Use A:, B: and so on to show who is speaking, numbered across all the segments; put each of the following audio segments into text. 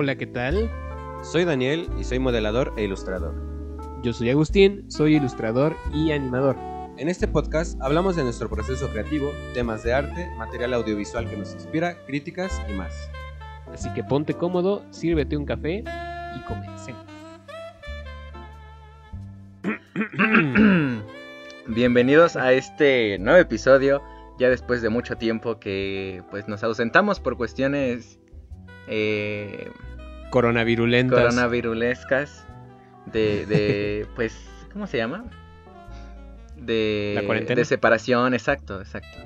A: Hola, ¿qué tal?
B: Soy Daniel y soy modelador e ilustrador.
A: Yo soy Agustín, soy ilustrador y animador.
B: En este podcast hablamos de nuestro proceso creativo, temas de arte, material audiovisual que nos inspira, críticas y más.
A: Así que ponte cómodo, sírvete un café y comencemos.
C: Bienvenidos a este nuevo episodio, ya después de mucho tiempo que pues nos ausentamos por cuestiones eh,
A: Coronavirulentas.
C: coronavirulescas de, de pues, ¿cómo se llama? De,
A: ¿La cuarentena?
C: de separación, exacto, exacto.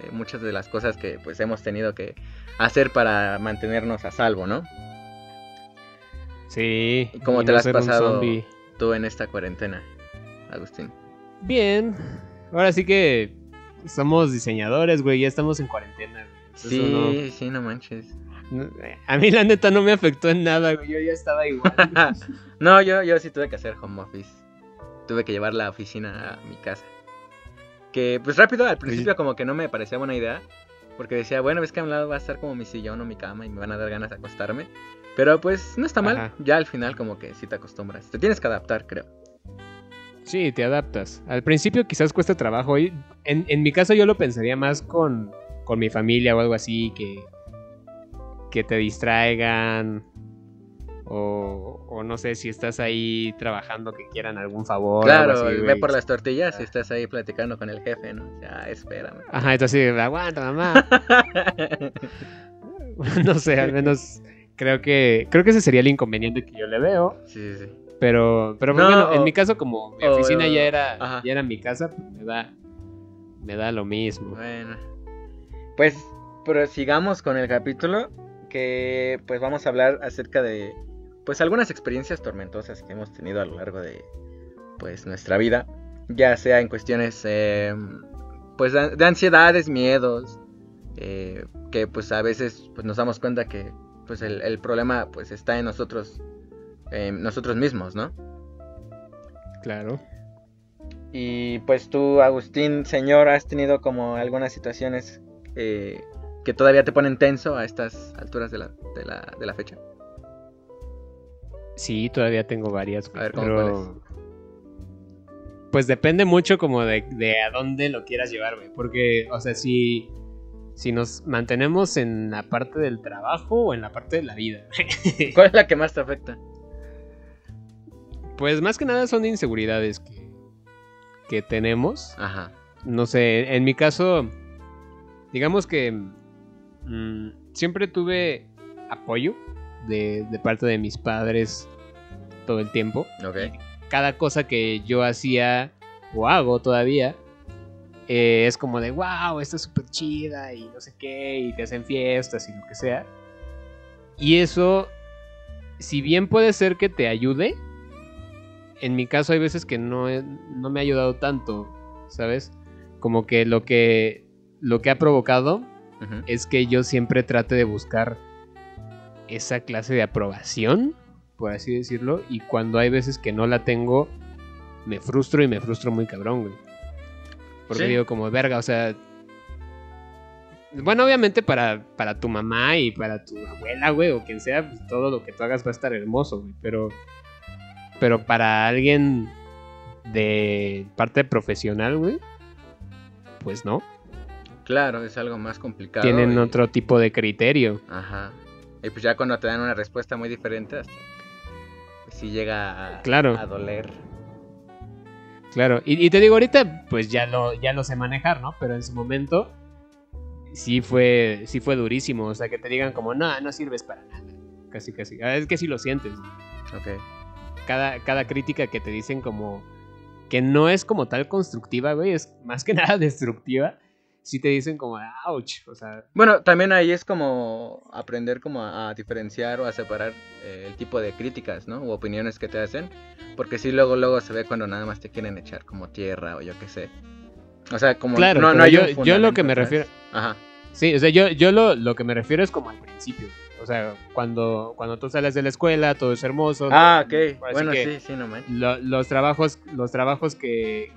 C: Eh, muchas de las cosas que pues hemos tenido que hacer para mantenernos a salvo, ¿no?
A: Sí.
C: ¿Y cómo te
A: no
C: la has pasado tú en esta cuarentena, Agustín?
A: Bien. Ahora sí que somos diseñadores, güey, ya estamos en cuarentena. güey.
C: Sí, sí, no manches.
A: A mí la neta no me afectó en nada, güey. Yo ya estaba igual.
C: no, yo, yo sí tuve que hacer home office. Tuve que llevar la oficina a mi casa. Que pues rápido, al principio como que no me parecía buena idea. Porque decía, bueno, ves que a un lado va a estar como mi sillón o mi cama y me van a dar ganas de acostarme. Pero pues no está mal.
A: Ajá.
C: Ya al final como que sí te acostumbras. Te tienes que adaptar, creo.
A: Sí, te adaptas. Al principio quizás cuesta trabajo. y En, en mi caso yo lo pensaría más con, con mi familia o algo así, que, que te distraigan. O, o no sé si estás ahí trabajando que quieran algún favor.
C: claro,
A: así,
C: ve por las tortillas y estás ahí platicando con el jefe, ¿no? Ya, espérame.
A: Ajá, entonces aguanta, mamá. no sé, al menos creo que creo que ese sería el inconveniente que yo le veo.
C: sí, sí, sí.
A: Pero, pero
C: No,
A: bueno, en mi caso, como mi
C: o-
A: oficina ya era,
C: ajá.
A: ya era mi casa, pues me da, me da lo mismo.
C: Bueno, pues prosigamos con el capítulo que pues vamos a hablar acerca de pues algunas experiencias tormentosas que hemos tenido a lo largo de pues nuestra vida, ya sea en cuestiones eh, pues de de ansiedades, miedos, eh, que pues a veces pues nos damos cuenta que pues el, el problema pues está en nosotros, nosotros mismos, ¿no?
A: Claro.
C: Y pues tú, Agustín, señor, has tenido como algunas situaciones eh, que todavía te ponen tenso a estas alturas de la, de la, de la fecha.
A: Sí, todavía tengo varias.
C: A ver, ¿cómo
A: pero... Pues depende mucho como de, de a dónde lo quieras llevar, güey. Porque, o sea, si, si nos mantenemos en la parte del trabajo o en la parte de la vida.
C: ¿Cuál es la que más te afecta?
A: Pues más que nada son inseguridades que, que tenemos.
C: Ajá.
A: No sé, en mi caso, digamos que mm, siempre tuve apoyo de, de parte de mis padres todo el tiempo.
C: Ok.
A: Cada cosa que yo hacía o hago todavía eh, es como de, wow, esta es súper chida y no sé qué, y te hacen fiestas y lo que sea. Y eso, si bien puede ser que te ayude, en mi caso hay veces que no, no me ha ayudado tanto, ¿sabes? Como que lo que lo que ha provocado Es que yo siempre trate de buscar esa clase de aprobación, por así decirlo, y cuando hay veces que no la tengo, me frustro y me frustro muy cabrón, güey. Porque
C: Sí.
A: digo como, verga, o sea... Bueno, obviamente para, para tu mamá y para tu abuela, güey, o quien sea, pues, todo lo que tú hagas va a estar hermoso, güey, pero... Pero para alguien de parte profesional, güey, pues no.
C: Claro, es algo más complicado.
A: Tienen
C: y-
A: otro tipo de criterio.
C: Ajá. Y pues ya cuando te dan una respuesta muy diferente, hasta pues sí llega a,
A: Claro.
C: a doler.
A: Claro, y, y te digo, ahorita pues ya lo, ya lo sé manejar, ¿no? Pero en su momento sí fue, sí fue durísimo. O sea, que te digan como, no, no sirves para nada. Casi, casi. Ah, Es que sí lo sientes.
C: Ok.
A: Cada, cada crítica que te dicen como que no es como tal constructiva, güey, es más que nada destructiva. Sí te dicen como, ouch. O sea,
C: Bueno, también ahí es como aprender como a, a diferenciar o a separar eh, el tipo de críticas, ¿no? U opiniones que te hacen. Porque sí, luego, luego se ve cuando nada más te quieren echar como tierra o yo qué sé. O sea, como
A: claro,
C: no, no hay
A: yo,
C: un
A: yo lo que me
C: ¿sabes?
A: refiero...
C: Ajá.
A: Sí, o sea, yo, yo lo, lo que me refiero es como al principio. O sea, cuando, cuando tú sales de la escuela, todo es hermoso.
C: Ah, ok. Bueno, sí, sí, no manches.
A: lo- los trabajos, los trabajos que,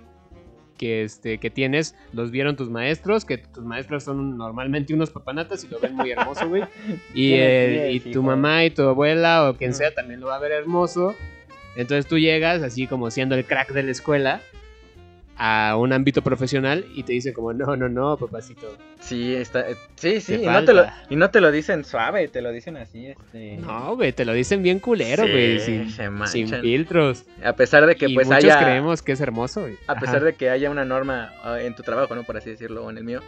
A: que, este, que tienes los vieron tus maestros, que tus maestros son normalmente unos papanatas y lo ven muy hermoso, güey. Y, eh, y tu mamá y tu abuela o quien sea también lo va a ver hermoso. Entonces tú llegas así como siendo el crack de la escuela a un ámbito profesional y te dicen como, no, no, no, papacito.
C: Sí, está, eh, sí, sí, y no, te lo, y no te lo dicen suave, te lo dicen así, este...
A: No, güey, te lo dicen bien culero,
C: Sí,
A: güey, sin, filtros.
C: A pesar de que
A: y
C: pues
A: muchos
C: haya...
A: creemos que es hermoso, güey.
C: A
A: Ajá.
C: pesar de que haya una norma ah, en tu trabajo, ¿no? Por así decirlo, o en el mío,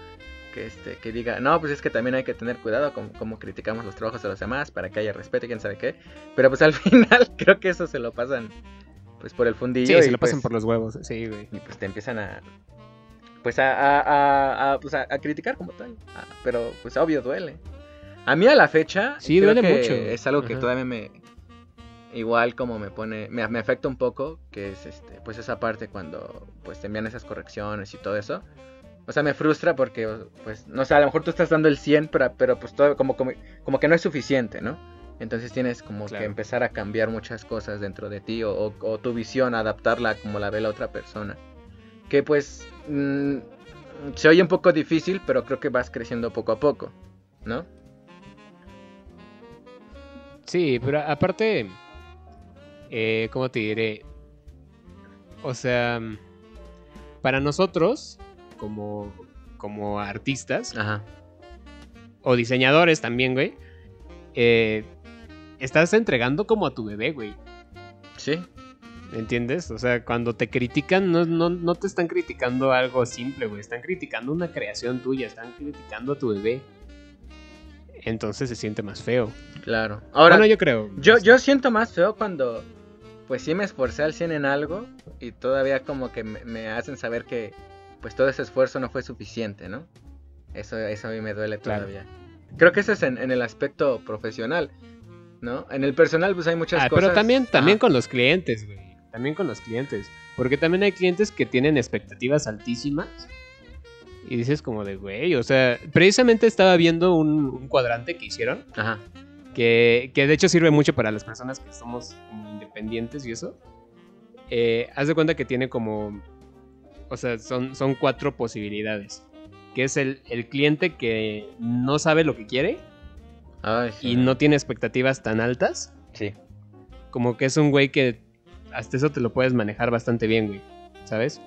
C: que este, que diga, no, pues es que también hay que tener cuidado con cómo criticamos los trabajos de los demás para que haya respeto y quién sabe qué. Pero pues al final creo que eso se lo pasan pues por el fundillo.
A: Sí,
C: y,
A: se lo pasan
C: pues,
A: por los huevos, sí, güey.
C: Y pues te empiezan a. Pues a, a, a, pues, a- criticar como tal. Ah, pero pues obvio duele. A mí a la fecha.
A: Sí,
C: creo
A: duele
C: que
A: mucho.
C: Es algo que
A: Ajá.
C: todavía me. Igual como me pone. Me, me afecta un poco. Que es este. Pues esa parte cuando. Pues te envían esas correcciones y todo eso. O sea, me frustra porque. Pues. No sé, a lo mejor tú estás dando el 100. Pero, pero pues todo como, como, como que no es suficiente, ¿no? Entonces tienes como
A: Claro.
C: que empezar a cambiar muchas cosas dentro de ti. O, o- o tu visión, adaptarla como la ve la otra persona. Que pues. mm, se oye un poco difícil. Pero creo que vas creciendo poco a poco. ¿No?
A: Sí, pero aparte, eh, ¿cómo te diré? O sea, para nosotros, como, como artistas,
C: Ajá.
A: o diseñadores también, güey, eh, estás entregando como a tu bebé, güey.
C: Sí.
A: ¿Entiendes? O sea, cuando te critican, no, no, no te están criticando algo simple, güey. Están criticando una creación tuya, están criticando a tu bebé. Entonces se siente más feo.
C: Claro. Ahora.
A: bueno, yo creo.
C: Yo, yo siento más feo cuando, pues sí me esforcé al 100 en algo y todavía como que me, me hacen saber que, pues todo ese esfuerzo no fue suficiente, ¿no? Eso, eso a mí me duele
A: Claro.
C: todavía. Creo que eso es en, en el aspecto profesional, ¿no? En el personal pues hay muchas
A: Ah,
C: cosas.
A: pero también, también
C: Ajá.
A: con los clientes, güey. También con los clientes. Porque también hay clientes que tienen expectativas altísimas. Y dices como de, güey, o sea, precisamente estaba viendo un, un cuadrante que hicieron.
C: Ajá.
A: que, que de hecho sirve mucho para las personas que somos como independientes y eso. Eh, haz de cuenta que tiene como, o sea, son, son cuatro posibilidades. Que es el, el cliente que no sabe lo que quiere
C: Ay, sí.
A: y no tiene expectativas tan altas.
C: Sí.
A: Como que es un güey que hasta eso te lo puedes manejar bastante bien, güey. ¿Sabes?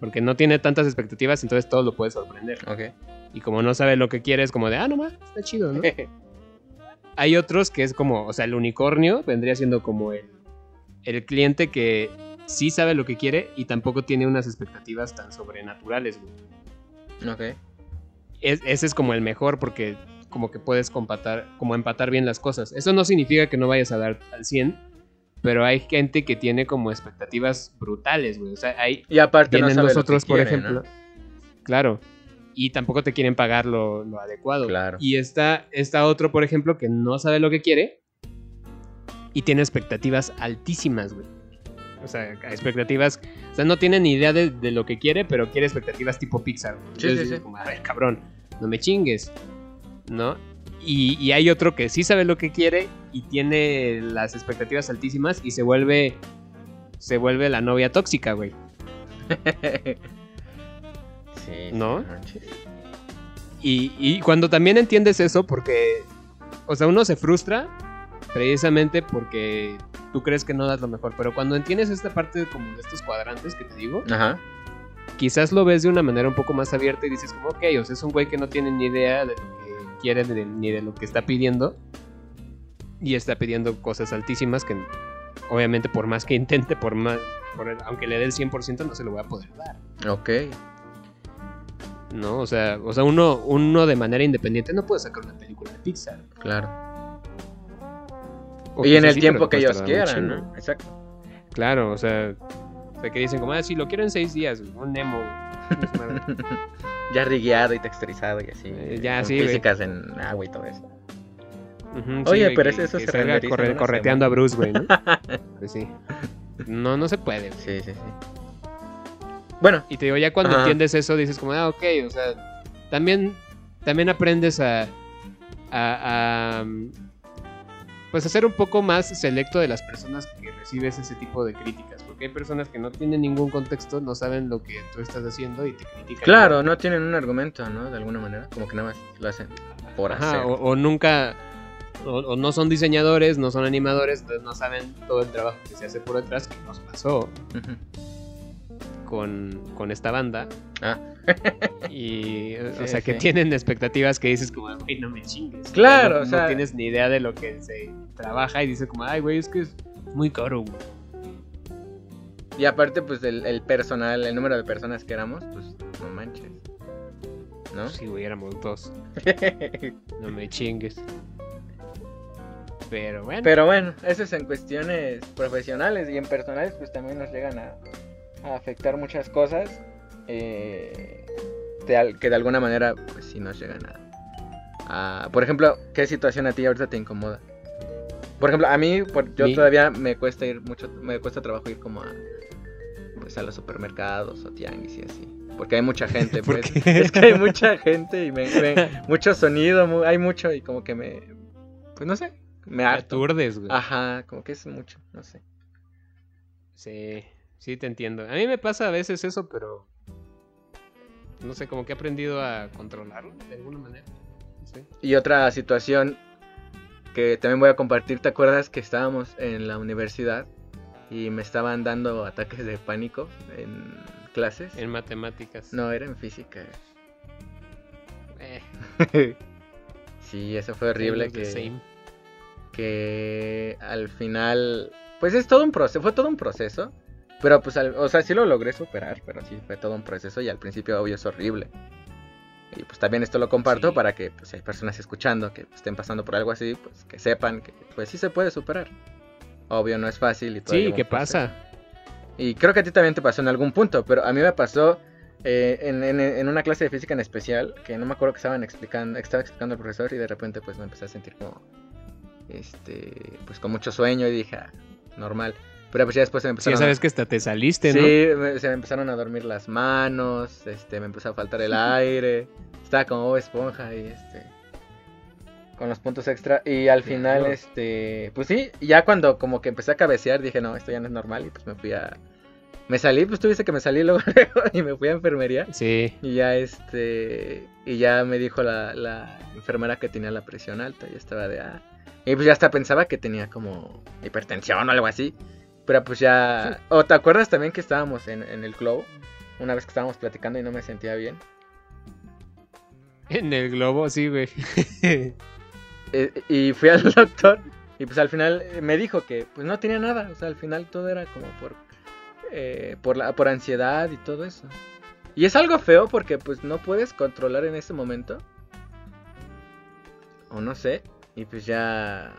A: Porque no tiene tantas expectativas, entonces todo lo puede sorprender.
C: Ok.
A: Y como no sabe lo que quiere, es como de, ah, no más, está chido, ¿no? Hay otros que es como, o sea, el unicornio vendría siendo como el, el cliente que sí sabe lo que quiere y tampoco tiene unas expectativas tan sobrenaturales, güey.
C: ok.
A: Es- ese es como el mejor porque como que puedes compatar, como empatar bien las cosas. Eso no significa que no vayas a dar al 100, pero hay gente que tiene como expectativas brutales, güey. O sea, hay,
C: Y aparte no
A: vienen
C: sabe
A: los
C: lo que
A: otros, por
C: quiere,
A: ejemplo. Claro. Y tampoco te quieren pagar lo, lo adecuado.
C: Claro.
A: Y está, está otro, por ejemplo, que no sabe lo que quiere y tiene expectativas altísimas, güey. O sea, expectativas. O sea, no tiene ni idea de, de lo que quiere, pero quiere expectativas tipo Pixar. güey.
C: Sí,
A: Entonces
C: sí, sí.
A: como, a ver, cabrón, no me chingues. ¿No? Y, y hay otro que sí sabe lo que quiere y tiene las expectativas altísimas y se vuelve. Se vuelve la novia tóxica, güey.
C: sí.
A: ¿No? Y, y cuando también entiendes eso, porque, o sea, uno se frustra precisamente porque tú crees que no das lo mejor, pero cuando entiendes esta parte de como de estos cuadrantes que te digo,
C: Ajá.
A: quizás lo ves de una manera un poco más abierta y dices como, ok, o sea, es un güey que no tiene ni idea de lo que quiere ni de, ni de lo que está pidiendo y está pidiendo cosas altísimas que obviamente por más que intente, por más, por el- aunque le dé el 100% no se lo voy a poder dar.
C: Ok.
A: ¿no? O sea, o sea uno, uno de manera independiente no puede sacar una película de Pixar.
C: Claro.
A: O
C: y en el
A: sí,
C: tiempo que ellos
A: mucho,
C: quieran,
A: ¿no?
C: Exacto.
A: Claro, o sea, o sea, que dicen como, ah, sí, lo quiero en seis días, un Nemo.
C: Ya rigueado y texturizado y así.
A: Eh, ya, sí, güey.
C: Físicas en agua y todo eso. Oye, pero
A: que-
C: eso
A: que
C: se renderiza
A: corre- correteando a. Bruce, güey, ¿no? Pues sí. No, no se puede, güey.
C: Sí, sí, sí. Bueno,
A: Y te digo, ya cuando entiendes eso, dices como, ah, ok, o sea, también, también aprendes a, a, a, pues a ser un poco más selecto de las personas que recibes ese tipo de críticas, porque hay personas que no tienen ningún contexto, no saben lo que tú estás haciendo y te critican.
C: Claro, no tienen un argumento, ¿no? De alguna manera, como que nada más lo hacen por
A: Ajá,
C: hacer.
A: o, o nunca, o, o no son diseñadores, no son animadores, entonces no saben todo el trabajo que se hace por detrás, que nos pasó con, con esta banda.
C: Ah,
A: Y, o
C: Sí,
A: sea, que tienen expectativas que dices como, güey, no me chingues.
C: Claro,
A: no,
C: o sea-
A: No tienes ni idea de lo que se trabaja y dices como, ay, güey, es que es muy caro, güey.
C: Y aparte, pues el, el personal, el número de personas que éramos, pues no manches. ¿No?
A: Sí, güey, éramos dos. No me chingues. Pero bueno.
C: Pero bueno, eso es en cuestiones profesionales y en personales, pues también nos llegan a, a afectar muchas cosas eh, de que de alguna manera, pues sí nos llegan a, a- Por ejemplo, ¿qué situación a ti ahorita te incomoda? Por ejemplo, a mí, por- yo todavía me cuesta ir mucho, me cuesta trabajo ir como a, pues a los supermercados o tianguis y así. Porque hay mucha gente,
A: ¿Por
C: pues. Es que hay mucha gente y me, me- mucho sonido, hay mucho y como que me, pues no sé, me harto.
A: aturdes, güey.
C: Ajá, como que es mucho, no sé.
A: Sí, sí te entiendo. A mí me pasa a veces eso, pero no sé, como que he aprendido a controlarlo de alguna manera. Sé.
C: Y otra situación que también voy a compartir, ¿te acuerdas que estábamos en la universidad y me estaban dando ataques de pánico en clases?
A: En matemáticas.
C: No, era en física.
A: Eh,
C: sí, eso fue horrible que, que al final, pues es todo un proceso, fue todo un proceso, pero pues, al- o sea, sí lo logré superar, pero sí fue todo un proceso y al principio obvio es horrible. Y pues también esto lo comparto
A: Sí.
C: para que pues, si hay personas escuchando que estén pasando por algo así, pues que sepan que pues sí se puede superar. Obvio no es fácil y todo.
A: Sí, ¿qué pasa?
C: Y creo que a ti también te pasó en algún punto, pero a mí me pasó eh, en, en- en una clase de física en especial, que no me acuerdo que estaban explicando, estaba explicando el profesor y de repente pues me empecé a sentir como, este, pues con mucho sueño y dije, ah, normal. Pero pues ya después se me
A: Sí,
C: empezaron
A: ya sabes
C: a...
A: que hasta te saliste,
C: Sí,
A: ¿no?
C: me- se me empezaron a dormir las manos, este, me empezó a faltar el aire, estaba como esponja y este, con los puntos extra y al final, este, pues sí, ya cuando como que empecé a cabecear dije, no, esto ya no es normal y pues me fui a, me salí, pues tú viste que me salí luego, luego y me fui a enfermería
A: Sí.
C: y ya este, y ya me dijo la, la enfermera que tenía la presión alta y estaba de, ah, y pues ya hasta pensaba que tenía como hipertensión o algo así. Pero pues ya... ¿O te acuerdas también que estábamos en, en el globo? Una vez que estábamos platicando y no me sentía bien.
A: En el globo, sí, güey.
C: Eh, y fui al doctor y pues al final eh, me dijo que pues no tenía nada. O sea, al final todo era como por... eh, por, la, por ansiedad y todo eso. Y es algo feo porque pues no puedes controlar en ese momento. O no sé. Y pues ya...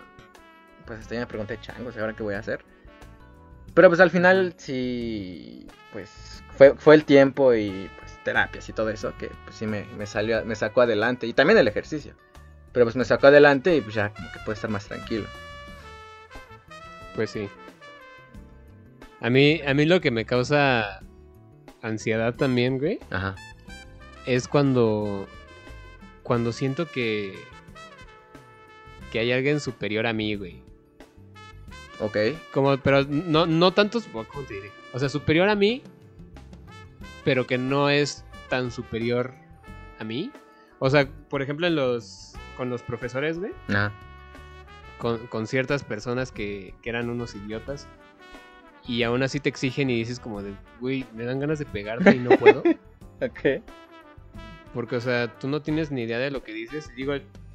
C: Pues hasta ya me pregunté, changos, ¿y ahora qué voy a hacer? Pero pues al final sí... Pues fue, fue el tiempo y pues terapias y todo eso que pues sí me, me salió, me sacó adelante. Y también el ejercicio. Pero pues me sacó adelante y pues ya como que puedo estar más tranquilo.
A: Pues sí. A mí, a mí lo que me causa ansiedad también, güey,
C: Ajá.
A: es cuando cuando siento que que hay alguien superior a mí, güey.
C: Ok.
A: Como, pero no, no tanto, ¿cómo te diré? O sea, superior a mí, pero que no es tan superior a mí. O sea, por ejemplo, en los, con los profesores, güey, con, con ciertas personas que, que eran unos idiotas, y aún así te exigen y dices como de, güey, me dan ganas de pegarte y no puedo.
C: Ok.
A: Porque, o sea, tú no tienes ni idea de lo que dices. Digo,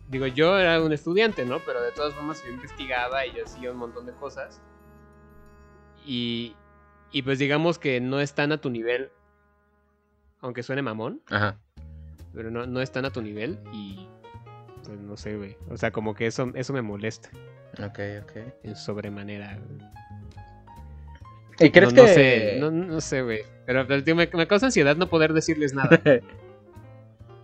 A: digo, yo era un estudiante, ¿no? Pero de todas formas yo investigaba y yo hacía un montón de cosas. Y, y pues digamos que no están a tu nivel, aunque suene mamón,
C: Ajá.
A: pero no, no están a tu nivel y pues no sé, güey. O sea, como que eso, eso me molesta
C: Ok, ok.
A: en sobremanera.
C: ¿Y crees
A: no,
C: que.?
A: no sé, no, no sé, güey. Pero, pero, tío, me, me causa ansiedad no poder decirles nada.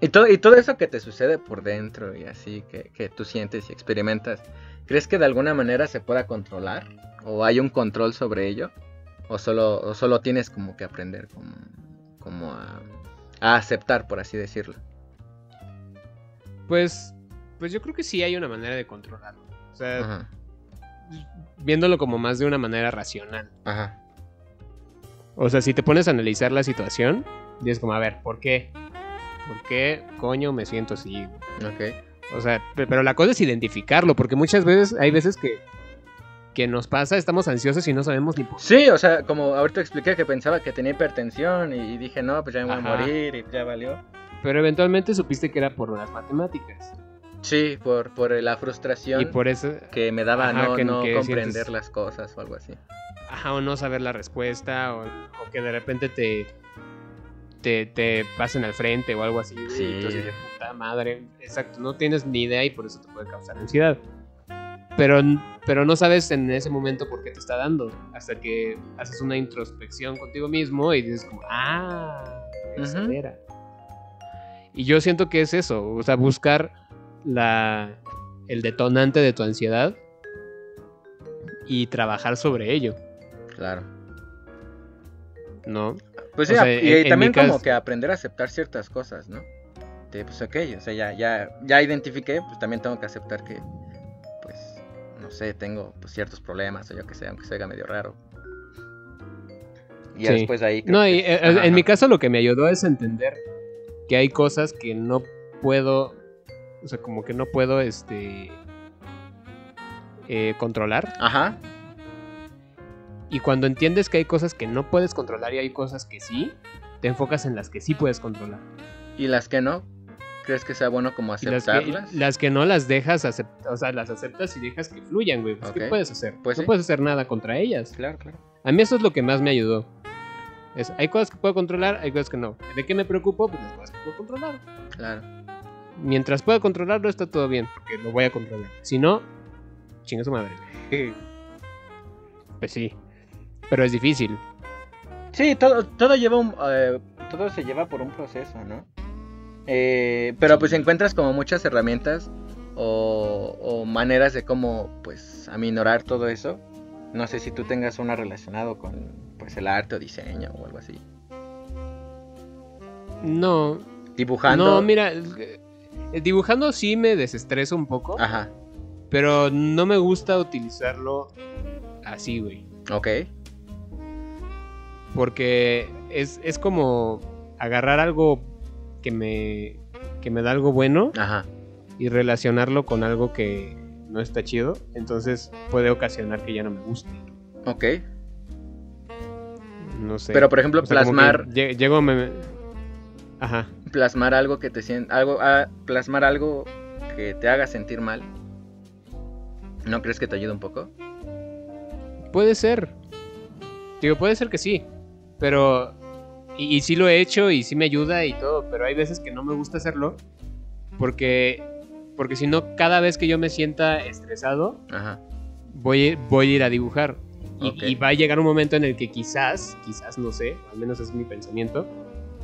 C: y, todo, y todo eso que te sucede por dentro y así, que, que tú sientes y experimentas, ¿crees que de alguna manera se pueda controlar? ¿O hay un control sobre ello? ¿O solo, o solo tienes como que aprender como, como a, a aceptar, por así decirlo?
A: Pues, pues yo creo que sí hay una manera de controlarlo. O sea,
C: Ajá.
A: viéndolo como más de una manera racional.
C: Ajá.
A: O sea, si te pones a analizar la situación, dices como, a ver, ¿por qué? ¿Por qué coño me siento así?
C: Ok.
A: O sea, pe- pero la cosa es identificarlo, porque muchas veces, hay veces que, que nos pasa, estamos ansiosos y no sabemos ni por qué.
C: Sí, o sea, como ahorita expliqué que pensaba que tenía hipertensión y dije, no, pues ya me voy a morir y ya valió.
A: Pero eventualmente supiste que era por las matemáticas.
C: Sí, por, por la frustración
A: Y por eso,
C: que me daba
A: Ajá,
C: no,
A: que-
C: no
A: que
C: comprender
A: sientes-
C: las cosas o algo así.
A: ajá, o no saber la respuesta, o, o que de repente te, te, te pasen al frente o algo así.
C: Sí.
A: y Entonces, de puta madre, exacto, no tienes ni idea y por eso te puede causar ansiedad. Pero, pero no sabes en ese momento por qué te está dando, hasta que haces una introspección contigo mismo y dices como, ah,
C: Ujú.
A: era. Y yo siento que es eso, o sea, buscar la, el detonante de tu ansiedad y trabajar sobre ello,
C: Claro.
A: ¿no?
C: Pues
A: O
C: sí,
A: sea,
C: y,
A: en-
C: también como
A: caso-
C: que aprender a aceptar ciertas cosas, ¿no? De, pues ok, o sea, ya, ya, ya identifiqué, pues también tengo que aceptar que, pues, no sé, tengo pues, ciertos problemas o yo que sé, aunque se haga medio raro. Y
A: Sí.
C: después de ahí... creo
A: No,
C: que
A: y eh,
C: ajá,
A: en mi caso lo que me ayudó es entender que hay cosas que no puedo, o sea, como que no puedo, este, eh, controlar.
C: Ajá,
A: Y cuando entiendes que hay cosas que no puedes controlar y hay cosas que sí, te enfocas en las que sí puedes controlar.
C: y las que no, ¿crees que sea bueno como
A: Y las que,
C: aceptarlas?
A: las que no las dejas, o sea, las aceptas y dejas que fluyan, güey. Pues, ¿Qué
C: Ok.
A: puedes hacer?
C: Pues
A: no
C: sí.
A: puedes hacer nada contra ellas.
C: Claro, claro.
A: A mí eso es lo que más me ayudó. Es, hay cosas que puedo controlar, hay cosas que no. ¿De qué me preocupo? Pues las cosas que puedo controlar.
C: Claro.
A: Mientras pueda controlarlo, está todo bien, porque lo voy a controlar. Si no, chinga su madre. Pues sí. Pero es difícil.
C: Sí, todo, todo lleva un, eh, todo se lleva por un proceso, ¿no? Eh, pero pues encuentras como muchas herramientas o, o maneras de cómo pues aminorar todo eso. No sé si tú tengas una relacionado con pues el arte o diseño o algo así.
A: No.
C: Dibujando.
A: No, mira. eh, Dibujando sí me desestreso un poco.
C: Ajá.
A: Pero no me gusta utilizarlo así, güey.
C: Ok.
A: Porque es, es como agarrar algo que me, que me da algo bueno
C: Ajá.
A: y relacionarlo con algo que no está chido. Entonces puede ocasionar que ya no me guste.
C: Ok.
A: No sé.
C: Pero por ejemplo
A: O sea,
C: plasmar
A: lle- Llego a me- Ajá.
C: plasmar algo que te sienta algo ah, plasmar algo que te haga sentir mal. ¿No crees que te ayuda un poco?
A: Puede ser. Digo, puede ser que sí. Pero. Y, y sí lo he hecho y sí me ayuda y todo. Pero hay veces que no me gusta hacerlo. Porque. Porque si no, cada vez que yo me sienta estresado,
C: Ajá.
A: voy, voy a ir a dibujar. Y,
C: Ok.
A: y va a llegar un momento en el que quizás, quizás no sé, al menos es mi pensamiento.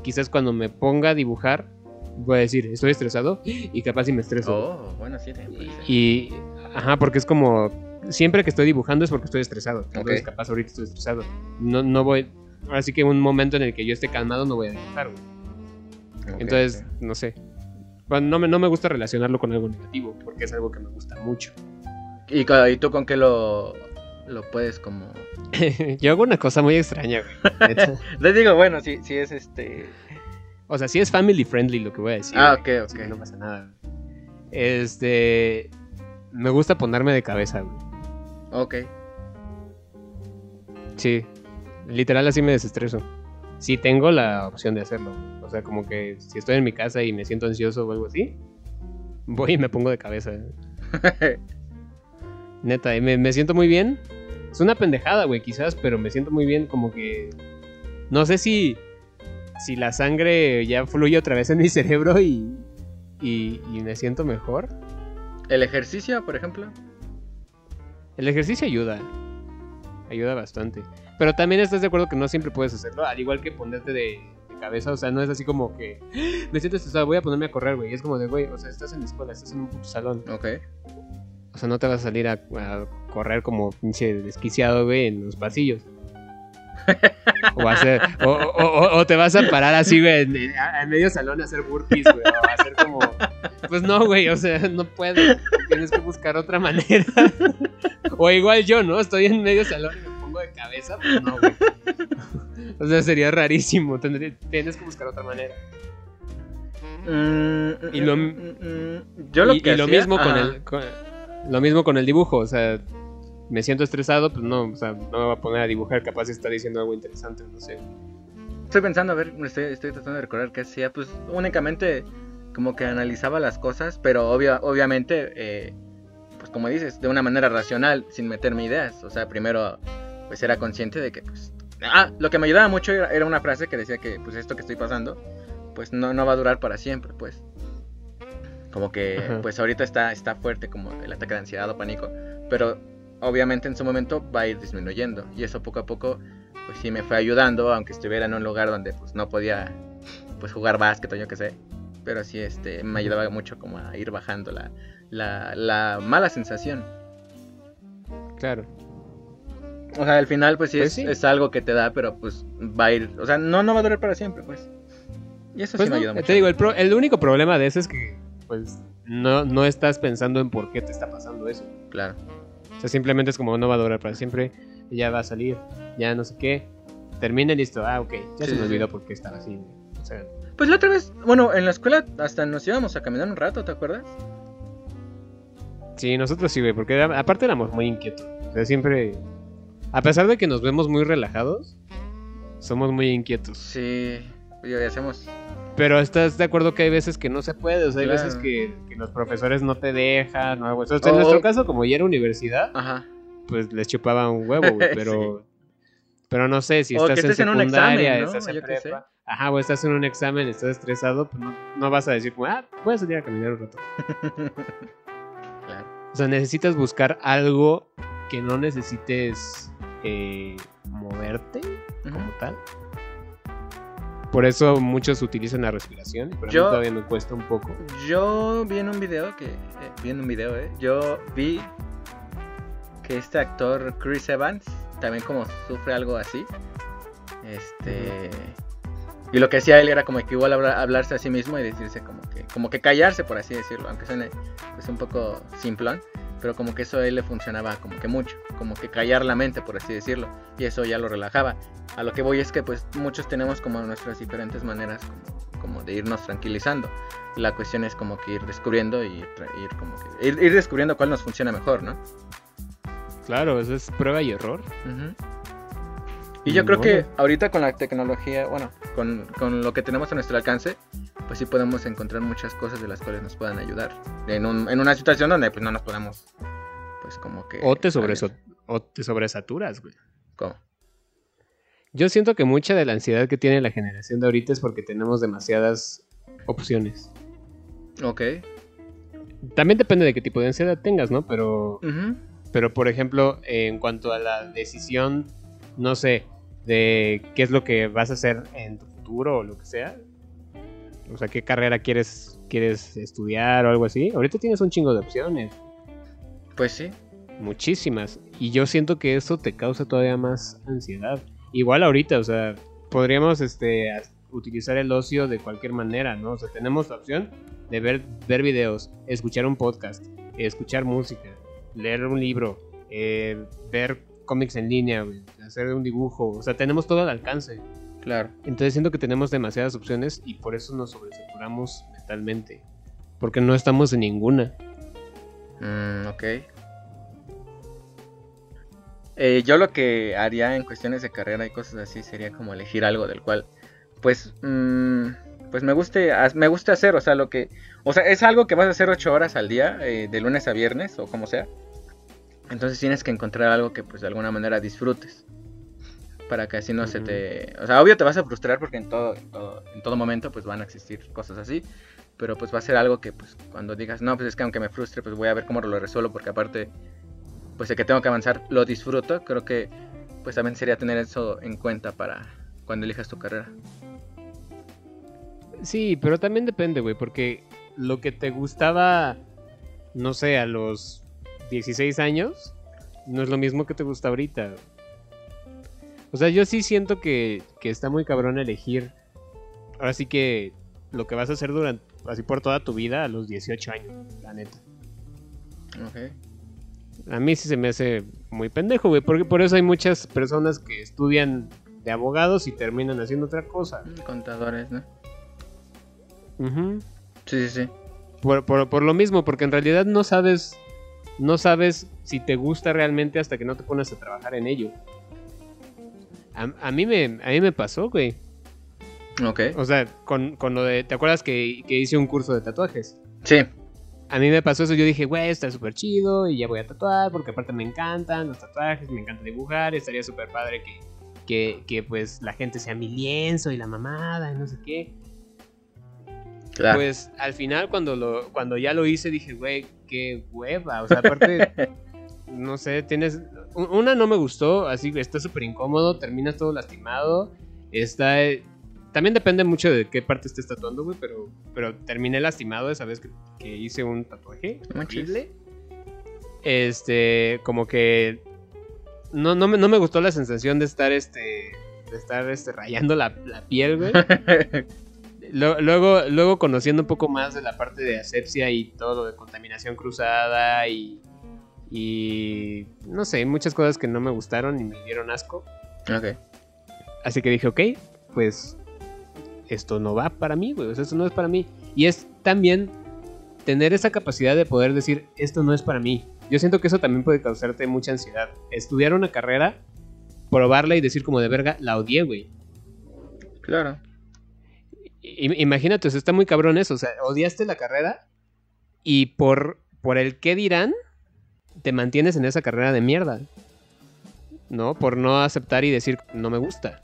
A: Quizás cuando me ponga a dibujar, voy a decir, estoy estresado y capaz si me estreso.
C: Oh, bueno, sí, ser.
A: Y, ajá, porque es como, siempre que estoy dibujando es porque estoy estresado. Entonces,
C: Ok.
A: capaz ahorita estoy estresado. No, no voy, así que un momento en el que yo esté calmado no voy a dibujar, güey. Entonces, no sé. Bueno, no, me, no me gusta relacionarlo con algo negativo, porque es algo que me gusta mucho.
C: ¿Y, y tú con qué lo, lo puedes como...?
A: yo hago una cosa muy extraña, güey.
C: Les digo, bueno, si, si es este...
A: O sea, sí es family friendly lo que voy a decir.
C: Ah, ok, ok.
A: no pasa nada. Este. Me gusta ponerme de cabeza, güey.
C: Ok.
A: Sí. Literal así me desestreso. Sí tengo la opción de hacerlo. O sea, como que si estoy en mi casa y me siento ansioso o algo así, voy y me pongo de cabeza. Neta, me, me siento muy bien. Es una pendejada, güey, quizás, pero me siento muy bien como que... No sé si... Si la sangre ya fluye otra vez en mi cerebro y... Y, y me siento mejor.
C: ¿El ejercicio, por ejemplo?
A: El ejercicio ayuda. Ayuda bastante. Pero también estás de acuerdo que no siempre puedes hacerlo. Al igual que ponerte de, de cabeza. O sea, no es así como que... "Ah, Me siento estresado, voy a ponerme a correr, güey. Es como de, güey, o sea, estás en la escuela, estás en un puto salón.
C: Ok.
A: O sea, no te vas a salir a, a correr como pinche desquiciado, güey, en los pasillos. O, hacer, o, o- o- te vas a parar así, güey, en, medio salón a hacer burpees, güey. O a hacer como... Pues no, güey, o sea, no puedes. Tienes que buscar otra manera. O igual yo, ¿no? Estoy en medio salón de cabeza, pues no, güey. O sea, sería rarísimo. Tendría- tienes que buscar otra manera.
C: Mm,
A: Y lo-
C: mm, mm, yo lo
A: y,
C: que
A: y lo mismo con el con- lo mismo con el dibujo, o sea, me siento estresado, pues no, o sea, no me voy a poner a dibujar, capaz está diciendo algo interesante, no sé.
C: Estoy pensando, a ver, estoy, estoy tratando de recordar qué hacía. Pues únicamente como que analizaba las cosas, pero obvia, obviamente, eh, pues como dices, de una manera racional, sin meterme ideas. O sea, primero, pues era consciente de que, pues... Ah, lo que me ayudaba mucho era, era una frase que decía que, pues esto que estoy pasando, pues no, no va a durar para siempre, pues. Como que,
A: Ajá.
C: pues ahorita está, está fuerte como el ataque de ansiedad o pánico, pero obviamente en su momento va a ir disminuyendo. Y eso poco a poco pues sí me fue ayudando, aunque estuviera en un lugar donde pues no podía pues jugar básquet o yo qué sé. Pero sí este me ayudaba mucho como a ir bajando la, la, la mala sensación.
A: Claro.
C: O sea, al final pues sí,
A: Pues
C: es,
A: sí.
C: es algo que te da, pero pues va a ir, o sea, no, no va a durar para siempre, pues. Y eso
A: Pues
C: sí me
A: no,
C: ayuda mucho.
A: te digo, el, pro- el único problema de eso es que, pues, no, no estás pensando en por qué te está pasando eso.
C: Claro.
A: O sea, simplemente es como no va a durar para siempre, ya va a salir, ya no sé qué. Termina y listo, ah, ok, ya
C: Sí,
A: se me olvidó por qué estaba así. O sea,
C: Pues la otra vez, bueno, en la escuela hasta nos íbamos a caminar un rato, ¿te acuerdas?
A: sí, nosotros sí, güey, porque era- aparte éramos muy inquietos. O sea, siempre, a pesar de que nos vemos muy relajados, somos muy inquietos.
C: Sí, y hacemos
A: Pero estás de acuerdo que hay veces que no se puede, o sea, hay
C: Claro.
A: veces que, que los profesores no te dejan o algo así. O sea, en nuestro caso, como ya era universidad,
C: Ajá.
A: pues les chupaba un huevo, pero... Pero no sé, si
C: O
A: estás
C: que
A: en
C: estés en un
A: secundaria,
C: examen, ¿no?
A: estás en
C: Yo
A: prepa, ajá, o estás en un examen, estás estresado, pues no, no vas a decir como, ah, voy a salir a caminar un rato.
C: Claro.
A: O sea, necesitas buscar algo que no necesites eh, moverte como tal. Por eso muchos utilizan la respiración, por
C: Yo-
A: mí todavía me cuesta un poco.
C: Yo vi en un video que. eh, vi en un video, eh. Yo vi que este actor Chris Evans también como sufre algo así. Este. Y lo que hacía él era como que igual habla- hablarse a sí mismo y decirse como que, como que callarse, por así decirlo, aunque suene pues, un poco simplón, pero como que eso a él le funcionaba como que mucho, como que callar la mente, por así decirlo, y eso ya lo relajaba. A lo que voy es que pues muchos tenemos como nuestras diferentes maneras como, como de irnos tranquilizando. La cuestión es como que ir descubriendo y ir, como que ir, ir descubriendo cuál nos funciona mejor, ¿no?
A: Claro, eso es prueba y error.
C: Y yo creo que ahorita con la tecnología, bueno, con, con lo que tenemos a nuestro alcance, pues sí podemos encontrar muchas cosas de las cuales nos puedan ayudar. En, un- en una situación donde pues no nos podamos, pues como que...
A: O te, sobreso- o te sobresaturas, güey.
C: ¿Cómo?
A: Yo siento que mucha de la ansiedad que tiene la generación de ahorita es porque tenemos demasiadas opciones.
C: Ok.
A: También depende de qué tipo de ansiedad tengas, ¿no? Pero, pero por ejemplo, en cuanto a la decisión, no sé, de qué es lo que vas a hacer en tu futuro o lo que sea. O sea, qué carrera quieres, quieres estudiar o algo así. Ahorita tienes un chingo de opciones.
C: Pues sí.
A: Muchísimas. Y yo siento que eso te causa todavía más ansiedad. Igual ahorita, o sea, podríamos este, utilizar el ocio de cualquier manera, ¿no? O sea, tenemos la opción de ver, ver videos, escuchar un podcast, escuchar música, leer un libro, eh, ver cómics en línea, güey, hacer un dibujo. O sea, tenemos todo al alcance.
C: Claro.
A: Entonces siento que tenemos demasiadas opciones y por eso nos sobresaturamos mentalmente. Porque no estamos en ninguna.
C: Mm, ok. Eh, yo lo que haría en cuestiones de carrera y cosas así sería como elegir algo del cual, pues, mm, pues me guste, me guste hacer, o sea, lo que, o sea, es algo que vas a hacer ocho horas al día, eh, de lunes a viernes o como sea. Entonces tienes que encontrar algo que, pues, de alguna manera disfrutes, para que así no se te, o sea, obvio te vas a frustrar porque en todo, en todo, en todo momento, pues, van a existir cosas así. Pero pues va a ser algo que pues cuando digas, no, pues es que aunque me frustre, pues voy a ver cómo lo resuelvo porque aparte pues de que tengo que avanzar lo disfruto, creo que pues también sería tener eso en cuenta para cuando elijas tu carrera.
A: Sí, pero también depende, güey, porque lo que te gustaba, no sé, a los 16 años, no es lo mismo que te gusta ahorita. O sea, yo sí siento que, que está muy cabrón elegir, ahora sí que lo que vas a hacer durante, así por toda tu vida a los 18 años, la neta.
C: Ok.
A: A mí sí se me hace muy pendejo, güey, porque por eso hay muchas personas que estudian de abogados y terminan haciendo otra cosa.
C: Contadores, ¿no?
A: Ujú.
C: Sí, sí, sí.
A: por, por- por lo mismo, porque en realidad no sabes, no sabes si te gusta realmente hasta que no te pones a trabajar en ello. A, a mí, me, a mí me pasó, güey.
C: Ok.
A: O sea, con, con lo de, ¿te acuerdas que, que hice un curso de tatuajes?
C: Sí.
A: A mí me pasó eso, yo dije, güey, está súper chido y ya voy a tatuar porque aparte me encantan los tatuajes, me encanta dibujar, estaría súper padre que, que, que pues la gente sea mi lienzo y la mamada y no sé qué.
C: Claro.
A: Pues al final cuando lo cuando ya lo hice dije, güey, qué hueva. O sea, aparte, no sé, tienes... un- Una no me gustó, así que está súper incómodo, terminas todo lastimado. Está... eh, También depende mucho de qué parte estés tatuando, güey, pero, pero terminé lastimado esa vez que, que hice un tatuaje. Horrible. Este, como que... No, no, me, no me gustó la sensación de estar, este... De estar, este, rayando la, la piel, güey. Lo- Luego, luego conociendo un poco más de la parte de asepsia y todo lo de contaminación cruzada y, y no sé, muchas cosas que no me gustaron y me dieron asco. Así que dije, ok, pues esto no va para mí, güey, esto no es para mí. Y es también tener esa capacidad de poder decir, esto no es para mí. Yo siento que eso también puede causarte mucha ansiedad. Estudiar una carrera, probarla y decir como de verga, la odié, güey.
C: Claro.
A: Imagínate, o sea, está muy cabrón eso. O sea, odiaste la carrera y por, por el qué dirán, te mantienes en esa carrera de mierda. ¿No? Por no aceptar y decir, no me gusta.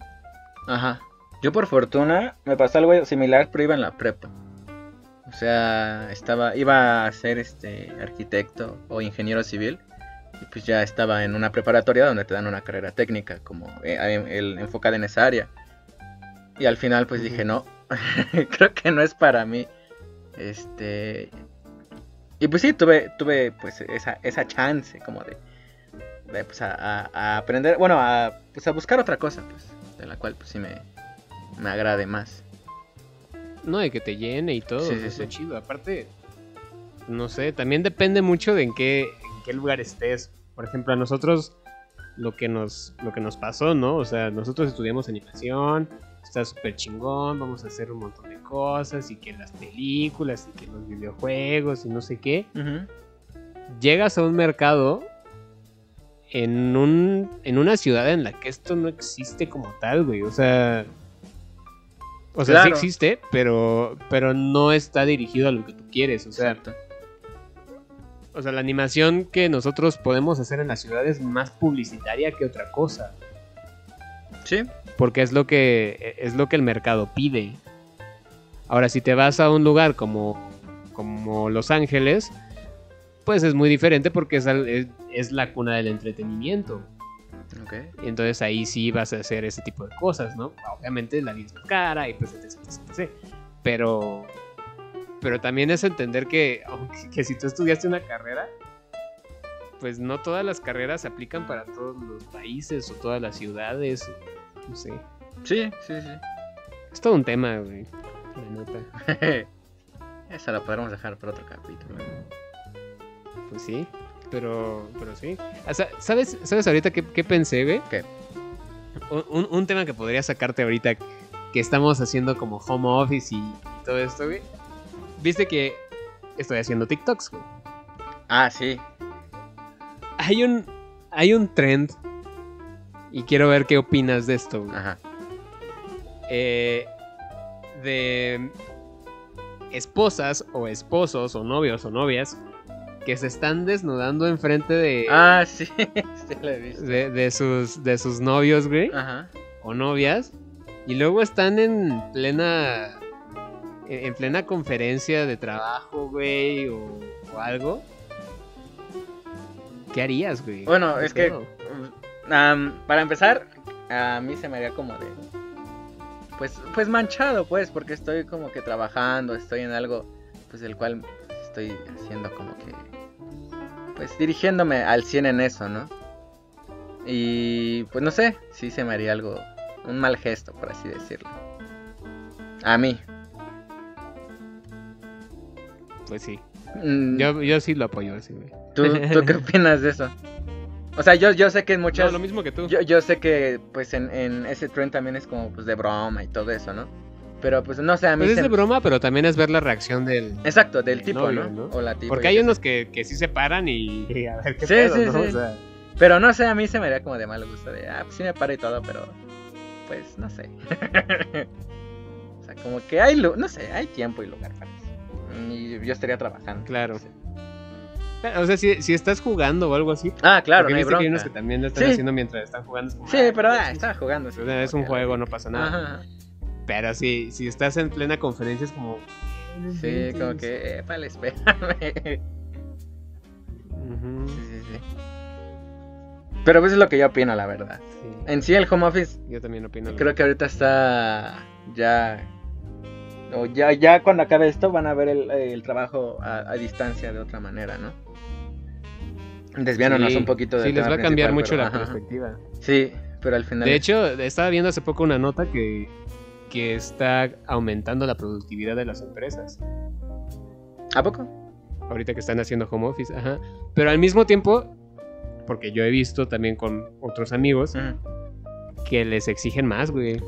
C: Ajá. Yo por fortuna me pasó algo similar, pero iba en la prepa. O sea, estaba, iba a ser este arquitecto o ingeniero civil. Y pues ya estaba en una preparatoria donde te dan una carrera técnica, como eh, el, enfocada en esa área. Y al final pues dije, no, creo que no es para mí. Este. Y pues sí, tuve, tuve pues esa, esa chance como de, de, pues, a, a- a aprender, bueno, a, pues a buscar otra cosa, pues, de la cual pues sí me, me agrade más.
A: No, de que te llene y todo.
C: Sí, sí,
A: eso
C: sí.
A: chido. Aparte, no sé, también depende mucho de en qué, en qué lugar estés. Por ejemplo, a nosotros lo que nos, lo que nos pasó, ¿no? O sea, nosotros estudiamos animación, está súper chingón, vamos a hacer un montón de cosas, y que las películas, y que los videojuegos, y no sé qué. Llegas a un mercado en, un, en una ciudad en la que esto no existe como tal, güey. O sea... O sea, sí existe, pero, pero no está dirigido a lo que tú quieres. O sea,
C: Exacto.
A: o sea, la animación que nosotros podemos hacer en la ciudad es más publicitaria que otra cosa.
C: Sí,
A: Porque es lo que es lo que el mercado pide. Ahora, si te vas a un lugar como, como Los Ángeles, pues es muy diferente porque es, es, es la cuna del entretenimiento.
C: ok.
A: Y entonces ahí sí vas a hacer ese tipo de cosas, ¿no? Obviamente la más cara y pues etc, etc, etc. Pero, pero también es entender que, que si tú estudiaste una carrera, pues no todas las carreras se aplican para todos los países o todas las ciudades. No sé.
C: Sí, sí, sí.
A: Es todo un tema, güey. La neta.
C: Esa la podremos dejar para otro capítulo.
A: Pues sí. Pero, pero sí. O sea, ¿sabes, ¿Sabes ahorita qué, qué pensé, güey?
C: ¿Qué?
A: Un, un- tema que podría sacarte ahorita que estamos haciendo como home office y todo esto, güey. Viste que estoy haciendo TikToks, güey.
C: Ah, sí.
A: Hay un, hay un trend y quiero ver qué opinas de esto, güey.
C: Ajá.
A: Eh, de esposas o esposos o novios o novias que se están desnudando enfrente de,
C: Ah, sí. sí la he visto.
A: de, de sus, de sus novios, güey.
C: Ajá.
A: o novias y luego están en plena en en plena conferencia de trabajo, güey, o, o algo. ¿Qué harías, güey?
C: Bueno,
A: ¿Qué
C: es que? Para empezar, a mí se me haría como de pues pues manchado, pues, porque estoy como que trabajando, estoy en algo pues el cual estoy haciendo como que pues dirigiéndome al 100 en eso, ¿no? Y pues no sé, sí se me haría algo un mal gesto, por así decirlo. A mí.
A: Pues sí.
C: Mm,
A: Yo, yo sí lo apoyo, sí.
C: ¿tú, ¿Tú qué opinas de eso? O sea, yo, yo sé que en
A: No,
C: muchas...
A: lo mismo que tú.
C: Yo, yo sé que pues en, en ese tren también es como pues de broma y todo eso, ¿no? Pero pues no sé, a mí
A: Pues es de broma, pero también es ver la reacción del...
C: Exacto, del tipo,
A: novio,
C: ¿no?
A: ¿no?
C: O la tipa.
A: Porque hay unos que, que sí se paran y... y a ver qué
C: Sí,
A: pedo,
C: sí,
A: ¿no?
C: sí.
A: O sea,
C: Pero no sé, a mí se me haría como de mal gusto de, ah, pues sí me paro y todo, pero pues no sé. o sea, como que hay, lu- no sé, hay tiempo y lugar para eso. Y yo estaría trabajando.
A: Claro.
C: no sé.
A: O sea, si, si estás jugando o algo así...
C: Ah, claro, no hay
A: viste que hay unos que también lo están
C: Sí.
A: haciendo mientras están jugando. es como,
C: Sí,
A: ah,
C: pero ah,
A: es-
C: estaba jugando.
A: es un juego, no pasa nada.
C: Ajá.
A: Pero si, si estás en plena conferencia es como...
C: Sí, como que, eh, vale, espérame. Sí, sí, sí. Pero pues es lo que yo opino, la verdad.
A: sí.
C: En sí, el home office
A: Yo también opino.
C: creo que ahorita está ya... O ya, ya cuando acabe esto van a ver el, el trabajo a, a distancia de otra manera, ¿no? Desviándonos
A: Sí,
C: un poquito del
A: Sí, les va a cambiar mucho
C: pero,
A: la
C: ajá.
A: perspectiva.
C: Sí, pero al final...
A: De hecho, estaba viendo hace poco una nota que, que está aumentando la productividad de las empresas.
C: ¿A poco?
A: Ahorita que están haciendo home office, ajá. Pero al mismo tiempo, porque yo he visto también con otros amigos que les exigen más, güey.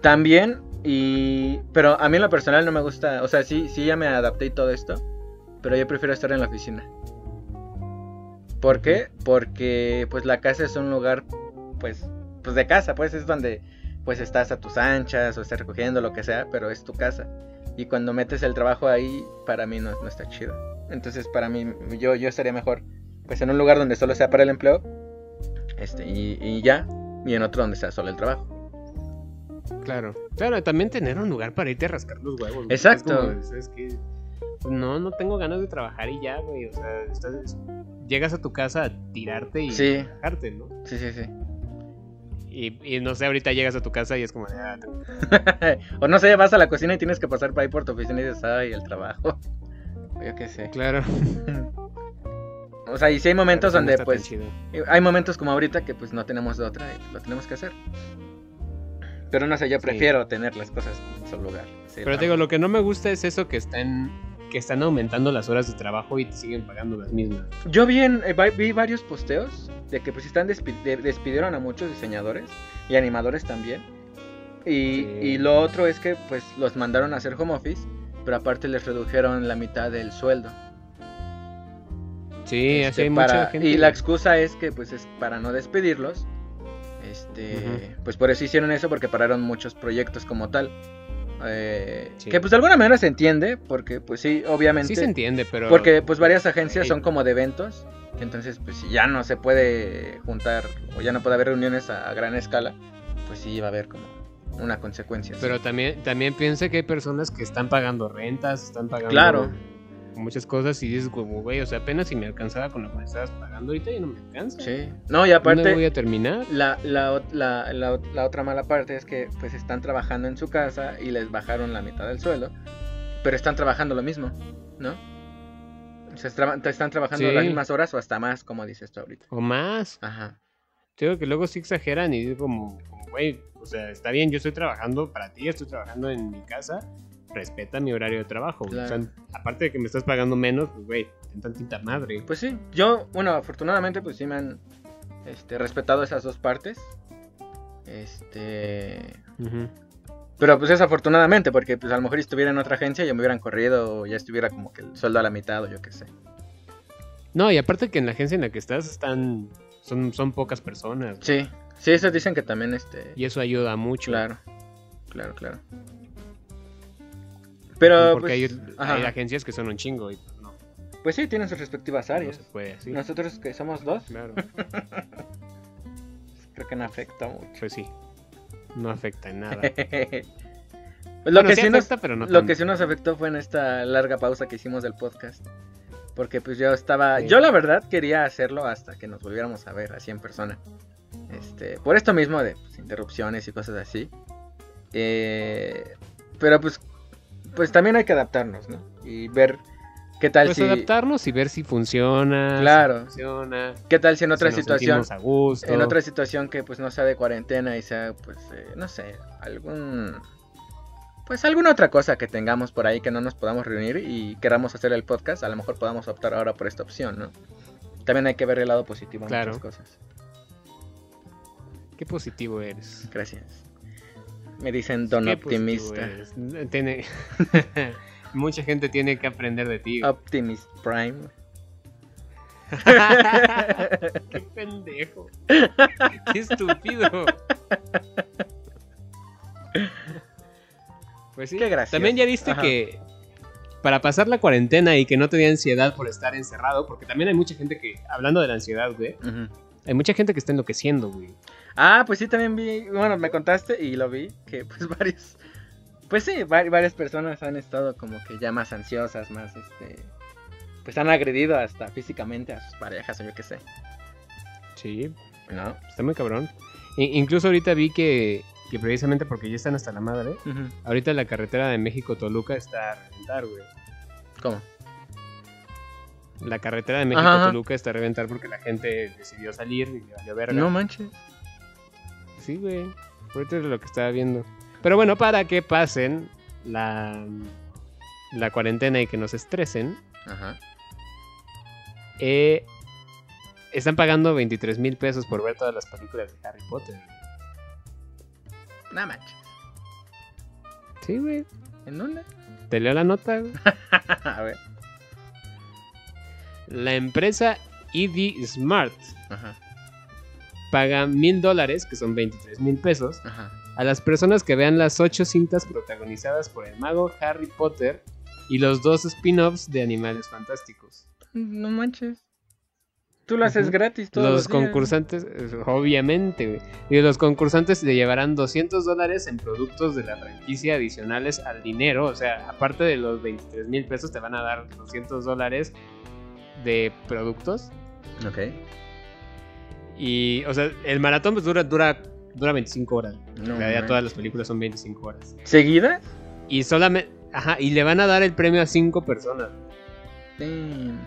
C: También, y... Pero a mí en lo personal no me gusta... O sea, sí, sí ya me adapté y todo esto, pero yo prefiero estar en la oficina. ¿Por qué? Porque pues la casa es un lugar, pues, pues de casa, pues es donde pues estás a tus anchas o estás recogiendo lo que sea, pero es tu casa. Y cuando metes el trabajo ahí, para mí no, no está chido. Entonces para mí, yo, yo estaría mejor pues en un lugar donde solo sea para el empleo, este, y, y ya, y en otro donde sea solo el trabajo.
A: Claro. Claro, también tener un lugar para irte a rascar los huevos.
C: Exacto.
A: Es como, ¿sabes qué? No, no tengo ganas de trabajar y ya, güey. O sea, estás- llegas a tu casa a tirarte y
C: Sí.
A: relajarte, ¿no?
C: Sí, sí, sí.
A: Y, y no sé, ahorita llegas a tu casa y es como ah,
C: o no sé, vas a la cocina y tienes que pasar por ahí por tu oficina y dices, ay, el trabajo. O Yo qué sé.
A: claro.
C: O sea, y si hay momentos
A: no
C: donde,
A: está
C: pues, hay momentos como ahorita que pues no tenemos de otra y lo tenemos que hacer. Pero no sé, yo
A: Sí.
C: prefiero tener las cosas en su lugar. Sí,
A: Pero te digo, lo que no me gusta es eso que están que están aumentando las horas de trabajo y te siguen pagando las mismas.
C: Yo vi, en- eh, vi varios posteos de que pues están despi- de- despidieron a muchos diseñadores y animadores también. Y,
A: Sí.
C: y lo otro es que pues los mandaron a hacer home office, pero aparte les redujeron la mitad del sueldo.
A: Sí,
C: Este,
A: así hay
C: para-
A: mucha gente.
C: Y la excusa es que pues es para no despedirlos. Este, pues por eso hicieron eso porque pararon muchos proyectos como tal. Eh,
A: Sí.
C: Que pues de alguna manera se entiende porque pues sí, obviamente.
A: Sí se entiende, pero
C: Porque pues varias agencias son como de eventos. Entonces pues si ya no se puede juntar o ya no puede haber reuniones a, a gran escala, pues sí va a haber como una consecuencia. sí.
A: pero también también piensa que hay personas que están pagando rentas, están pagando
C: Claro.
A: Muchas cosas y dices como, güey, o sea, apenas si me alcanzaba con lo que me estabas pagando ahorita ya no me alcanza.
C: Sí. No, y
A: ¿Dónde
C: aparte...
A: voy a terminar?
C: La, la, la, la, ot- la otra mala parte es que pues están trabajando en su casa y les bajaron la mitad del sueldo, pero están trabajando lo mismo, ¿no? O sea, están trabajando
A: Sí.
C: las mismas horas o hasta más, como dices tú ahorita.
A: O más.
C: Ajá.
A: Te digo que luego sí exageran y digo como, como, güey, o sea, está bien, yo estoy trabajando para ti, estoy trabajando en mi casa, respeta mi horario de trabajo. güey. O sea,
C: Claro.
A: aparte de que me estás pagando menos, pues, güey, ten tantita madre.
C: Pues sí, yo, bueno, afortunadamente pues sí me han este, respetado esas dos partes. Este... Pero pues es afortunadamente, porque pues a lo mejor si estuviera en otra agencia ya me hubieran corrido o ya estuviera como que el sueldo a la mitad o yo qué sé.
A: No, y aparte que en la agencia en la que estás están, son, son pocas personas.
C: Sí, sí, esos dicen que también este...
A: Y eso ayuda mucho.
C: Claro, claro, claro. Pero,
A: Porque
C: pues,
A: hay, agencias que son un chingo y pues, no,
C: pues sí, tienen sus respectivas
A: no
C: áreas.
A: se puede así.
C: Nosotros que somos dos,
A: Claro,
C: creo que no afecta mucho.
A: pues sí. No afecta en nada.
C: Lo,
A: Bueno,
C: que
A: sí
C: sí nos,
A: afecta, pero no
C: lo
A: tanto.
C: que sí nos afectó fue en esta larga pausa que hicimos del podcast. Porque pues yo estaba,
A: Sí.
C: yo la verdad quería hacerlo hasta que nos volviéramos a ver así en persona. Este, por esto mismo de pues, interrupciones y cosas así. Eh, pero pues, pues también hay que adaptarnos, ¿no? Y ver qué tal
A: Pues
C: si,
A: adaptarnos y ver si funciona. si
C: Claro.
A: no funciona.
C: qué tal si en otra
A: si nos
C: situación,
A: a gusto.
C: en otra situación que pues no sea de cuarentena y sea pues eh, no sé algún pues alguna otra cosa que tengamos por ahí que no nos podamos reunir y queramos hacer el podcast a lo mejor podamos optar ahora por esta opción no También hay que ver el lado positivo en
A: Claro.
C: muchas cosas.
A: Qué positivo eres.
C: Gracias. Me dicen don
A: Qué
C: optimista.
A: Tiene... Mucha gente tiene que aprender de ti. güey.
C: Optimist Prime.
A: Qué pendejo. Qué estúpido. Pues sí.
C: Qué gracioso.
A: También ya viste
C: Ajá.
A: que para pasar la cuarentena y que no te dé ansiedad por estar encerrado, porque también hay mucha gente que, hablando de la ansiedad, güey. Hay mucha gente que está enloqueciendo, güey.
C: Ah, pues sí, también vi, bueno, me contaste y lo vi, que pues varios, pues sí, vari- varias personas han estado como que ya más ansiosas, más, este, pues han agredido hasta físicamente a sus parejas o yo qué sé,
A: Sí,
C: ¿no?
A: está muy cabrón. Incluso ahorita vi que, que precisamente porque ya están hasta la madre, ahorita la carretera de México-Toluca está a reventar, güey.
C: ¿Cómo?
A: La carretera de. México-Toluca está a reventar porque la gente decidió salir y le valió verga.
C: No manches.
A: Sí, güey. Ahorita es lo que estaba viendo. Pero bueno, para que pasen la, la cuarentena y que nos estresen,
C: Ajá.
A: eh, están pagando 23 mil pesos por ver todas las películas de Harry Potter.
C: No manches.
A: Sí, güey.
C: ¿En dónde?
A: Te leo la nota, güey.
C: a ver.
A: La empresa ED Smart
C: Ajá.
A: paga mil dólares, que son 23 mil pesos,
C: Ajá.
A: a las personas que vean las ocho cintas protagonizadas por el mago Harry Potter y los dos spin-offs de Animales Fantásticos.
C: No manches. Tú lo haces gratis todos
A: Los concursantes, eh, obviamente, güey. Y los concursantes se llevarán 200 dólares en productos de la franquicia adicionales al dinero. O sea, aparte de los 23 mil pesos, te van a dar 200 dólares de productos.
C: Ok.
A: Y, o sea, el maratón pues dura, dura, dura 25 horas.
C: No
A: En realidad todas las películas son 25 horas.
C: ¿Seguidas?
A: Y solamente, ajá, y le van a dar el premio a 5 personas.
C: Damn.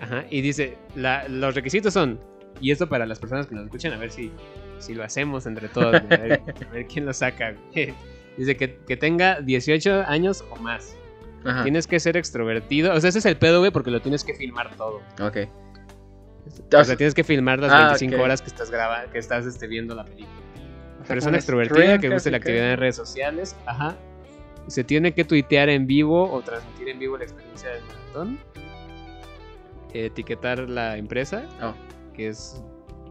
A: Ajá, y dice, la- los requisitos son, y esto para las personas que nos escuchan, a ver si, si lo hacemos entre todos, a, ver, a ver quién lo saca. Dice que, que tenga 18 años o más.
C: Ajá.
A: Tienes que ser extrovertido. O sea, ese es el pedo, güey, porque lo tienes que filmar todo.
C: Ok.
A: O sea, tienes que filmar las
C: Ah,
A: 25
C: ok.
A: horas que estás grabando, que estás este, viendo la película. Persona extrovertida que guste la actividad en redes sociales. Ajá. Se tiene que tuitear en vivo o transmitir en vivo la experiencia del maratón. Etiquetar la empresa,
C: Oh.
A: que es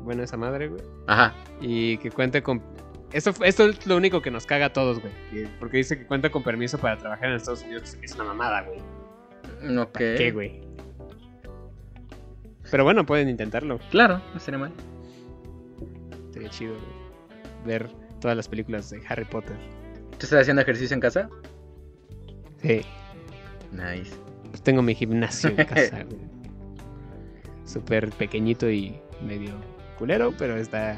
A: buena esa madre, güey.
C: Ajá.
A: Y que cuente con. Esto, esto es lo único que nos caga a todos, güey. que- Porque dice que cuenta con permiso para trabajar en Estados Unidos. Es una mamada, güey.
C: Ok.
A: ¿Para ¿Qué, güey? Pero bueno, pueden intentarlo.
C: Claro, no sería mal.
A: Sería chido, güey. Ver todas las películas de Harry Potter.
C: ¿Tú estás haciendo ejercicio en casa?
A: Sí.
C: Nice.
A: Pues tengo mi gimnasio en casa, güey. Súper pequeñito y medio culero, pero está.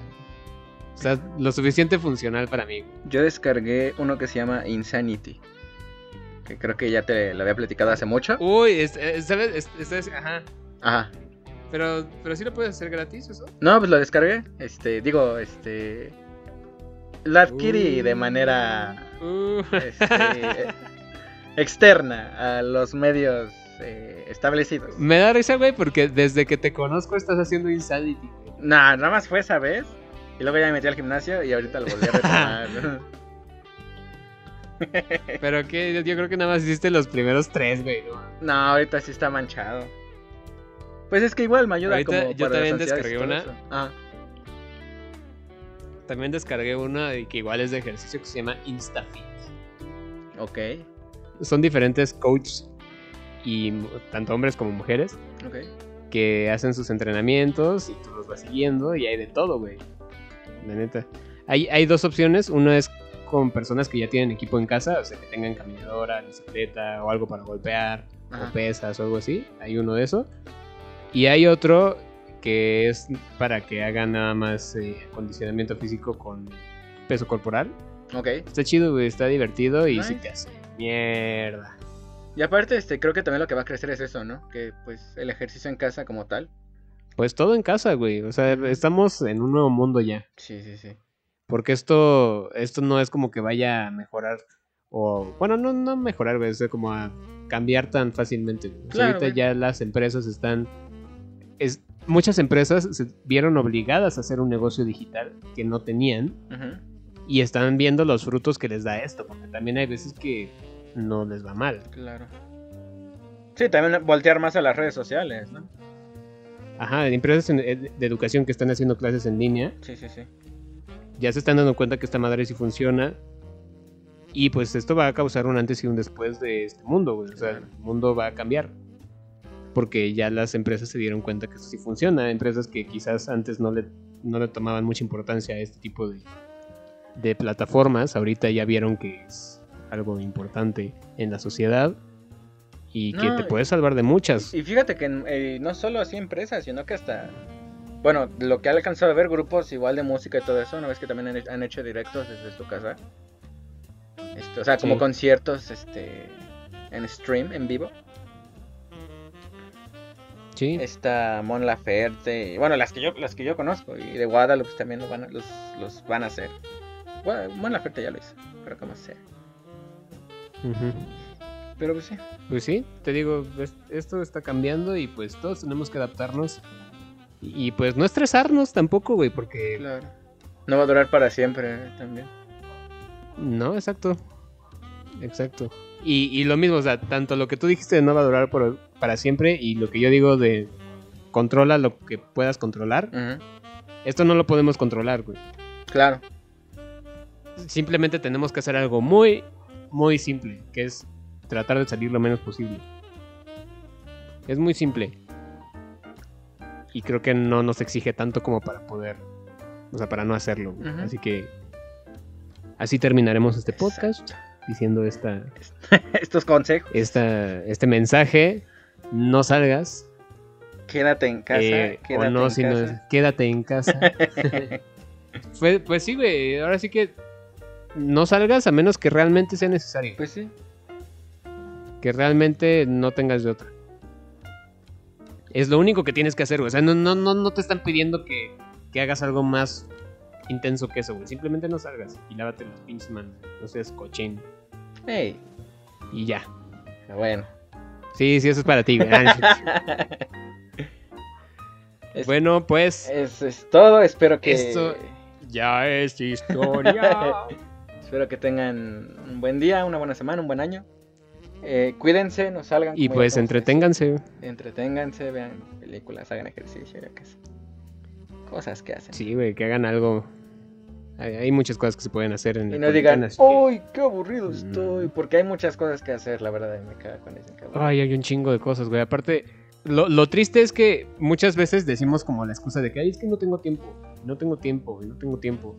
A: Lo suficiente funcional para mí.
C: Yo descargué uno que se llama Insanity. Que creo que ya te lo había platicado hace mucho.
A: Uy, es- es- ¿sabes? Es- ajá.
C: Ajá.
A: Pero, pero sí lo puedes hacer gratis, eso.
C: No, pues lo descargué. Este, digo, este. Lo adquirí
A: Uh.
C: de manera
A: Uh,
C: este, externa a los medios eh, establecidos.
A: me da risa, güey, porque desde que te conozco estás haciendo Insanity.
C: Nah, nada más fue esa vez. Y luego ya me metí al gimnasio y ahorita lo volví a retomar.
A: Pero que yo, yo creo que nada más hiciste los primeros tres, güey. ¿no?
C: no, ahorita sí está manchado. Pues es que igual me ayuda
A: Ahorita
C: como
A: yo
C: las
A: también descargué una.
C: Ah,
A: También descargué una que igual es de ejercicio que se llama InstaFit.
C: ok,
A: Son diferentes coaches y tanto hombres como mujeres
C: ok.
A: que hacen sus entrenamientos y tú los vas siguiendo y hay de todo, güey. La neta. Hay, hay dos opciones. Una es con personas que ya tienen equipo en casa, o sea, que tengan caminadora, bicicleta o algo para golpear,
C: Ajá.
A: o pesas o algo así. Hay uno de eso. Y hay otro que es para que hagan nada más eh, acondicionamiento físico con peso corporal.
C: Ok.
A: Está chido, güey, está divertido y sí
C: Nice.
A: te hace mierda.
C: Y aparte, este, creo que también lo que va a crecer es eso, ¿no? Que pues el ejercicio en casa como tal.
A: Pues todo en casa, güey. O sea, estamos en un nuevo mundo ya.
C: Sí, sí, sí.
A: Porque esto, esto no es como que vaya a mejorar. O, bueno, no, no mejorar, güey. Es como a cambiar tan fácilmente. O sea,
C: Claro,
A: ahorita
C: güey.
A: ya las empresas están es, muchas empresas se vieron obligadas a hacer un negocio digital que no tenían y están viendo los frutos que les da esto, porque también hay veces que no les va mal.
C: Claro. Sí, también voltear más a las redes sociales, ¿no?
A: Ajá, empresas en- eh, de educación que están haciendo clases en línea
C: Sí, sí, sí.
A: ya se están dando cuenta que esta madre sí funciona. Y pues esto va a causar un antes y un después de este mundo, güey. O sea, el mundo va a cambiar. Porque ya las empresas se dieron cuenta que esto sí funciona. Empresas que quizás antes no le, no le tomaban mucha importancia a este tipo de, de plataformas, ahorita ya vieron que es algo importante en la sociedad. Y que
C: No,
A: te puede salvar de muchas.
C: Y fíjate que eh, no solo así empresas, sino que hasta... Bueno, lo que ha alcanzado a ver grupos igual de música y todo eso, una vez que también han, he- han hecho directos desde su casa. Este, o sea, como
A: Sí.
C: conciertos este, en stream, en vivo.
A: Sí,
C: Está Mon Laferte, y, bueno, las que yo las que yo conozco, y de Guadalupe también lo van a- los, los van a hacer. Gua- Mon Laferte ya lo hizo, pero como sea.
A: Ujú.
C: Pero pues sí.
A: Pues sí, te digo, es- esto está cambiando y pues todos tenemos que adaptarnos. Y, y, pues no estresarnos tampoco, güey, porque...
C: Claro. No va a durar para siempre eh, también.
A: No, exacto. Exacto. Y, y lo mismo, o sea, tanto lo que tú dijiste de no va a durar por- para siempre y lo que yo digo de controla lo que puedas controlar, esto no lo podemos controlar, güey.
C: Claro.
A: Simplemente tenemos que hacer algo muy, muy simple, que es tratar de salir lo menos posible. Es muy simple. Y creo que no nos exige tanto como para poder, o sea, para no hacerlo. Así que así terminaremos este podcast diciendo esta,
C: Estos consejos.
A: esta, este mensaje. No salgas.
C: Quédate en casa.
A: eh,
C: quédate
A: o no,
C: en
A: si no
C: casa.
A: es- quédate en casa. pues, pues sí, güey. Ahora sí que no salgas a menos que realmente sea necesario.
C: Pues sí.
A: Que realmente no tengas de otra. Es lo único que tienes que hacer, güey. O sea, no, no, no, no te están pidiendo que, que hagas algo más intenso que eso, güey. Simplemente no salgas y lávate las pinches manos. No seas cochín.
C: Hey.
A: Y ya.
C: Bueno.
A: Sí, sí, eso es para ti, güey. Ah,
C: Es-
A: bueno, pues
C: Eso es todo. Espero que.
A: Esto- ya es historia.
C: Espero que tengan un buen día, una buena semana, un buen año. Eh, cuídense, no salgan.
A: y pues entreténganse.
C: Entreténganse, vean películas, hagan ejercicio, yo qué sé. Cosas que hacen.
A: Sí, güey, que hagan algo. Hay, hay muchas cosas que se pueden hacer en
C: Y no digan,
A: que-
C: ¡Uy, qué aburrido estoy!
A: Mm.
C: Porque hay muchas cosas que hacer, la verdad, me caga con eso. cabrón.
A: Ay, hay un chingo de cosas, güey. Aparte, lo, lo triste es que muchas veces decimos como la excusa de que, ay, es que no tengo tiempo, no tengo tiempo, no tengo tiempo.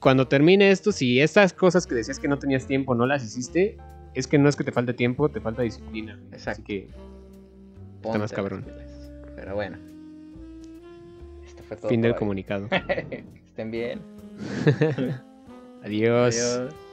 A: Cuando termine esto, si estas cosas que decías que no tenías tiempo no las hiciste, es que no es que te falte tiempo, te falta disciplina.
C: Exacto.
A: Así que,
C: Ponte
A: más
C: las
A: cabrón.
C: Pero bueno. Esto fue todo.
A: fin del
C: hoy.
A: comunicado.
C: estén bien.
A: Adiós.
C: Adiós.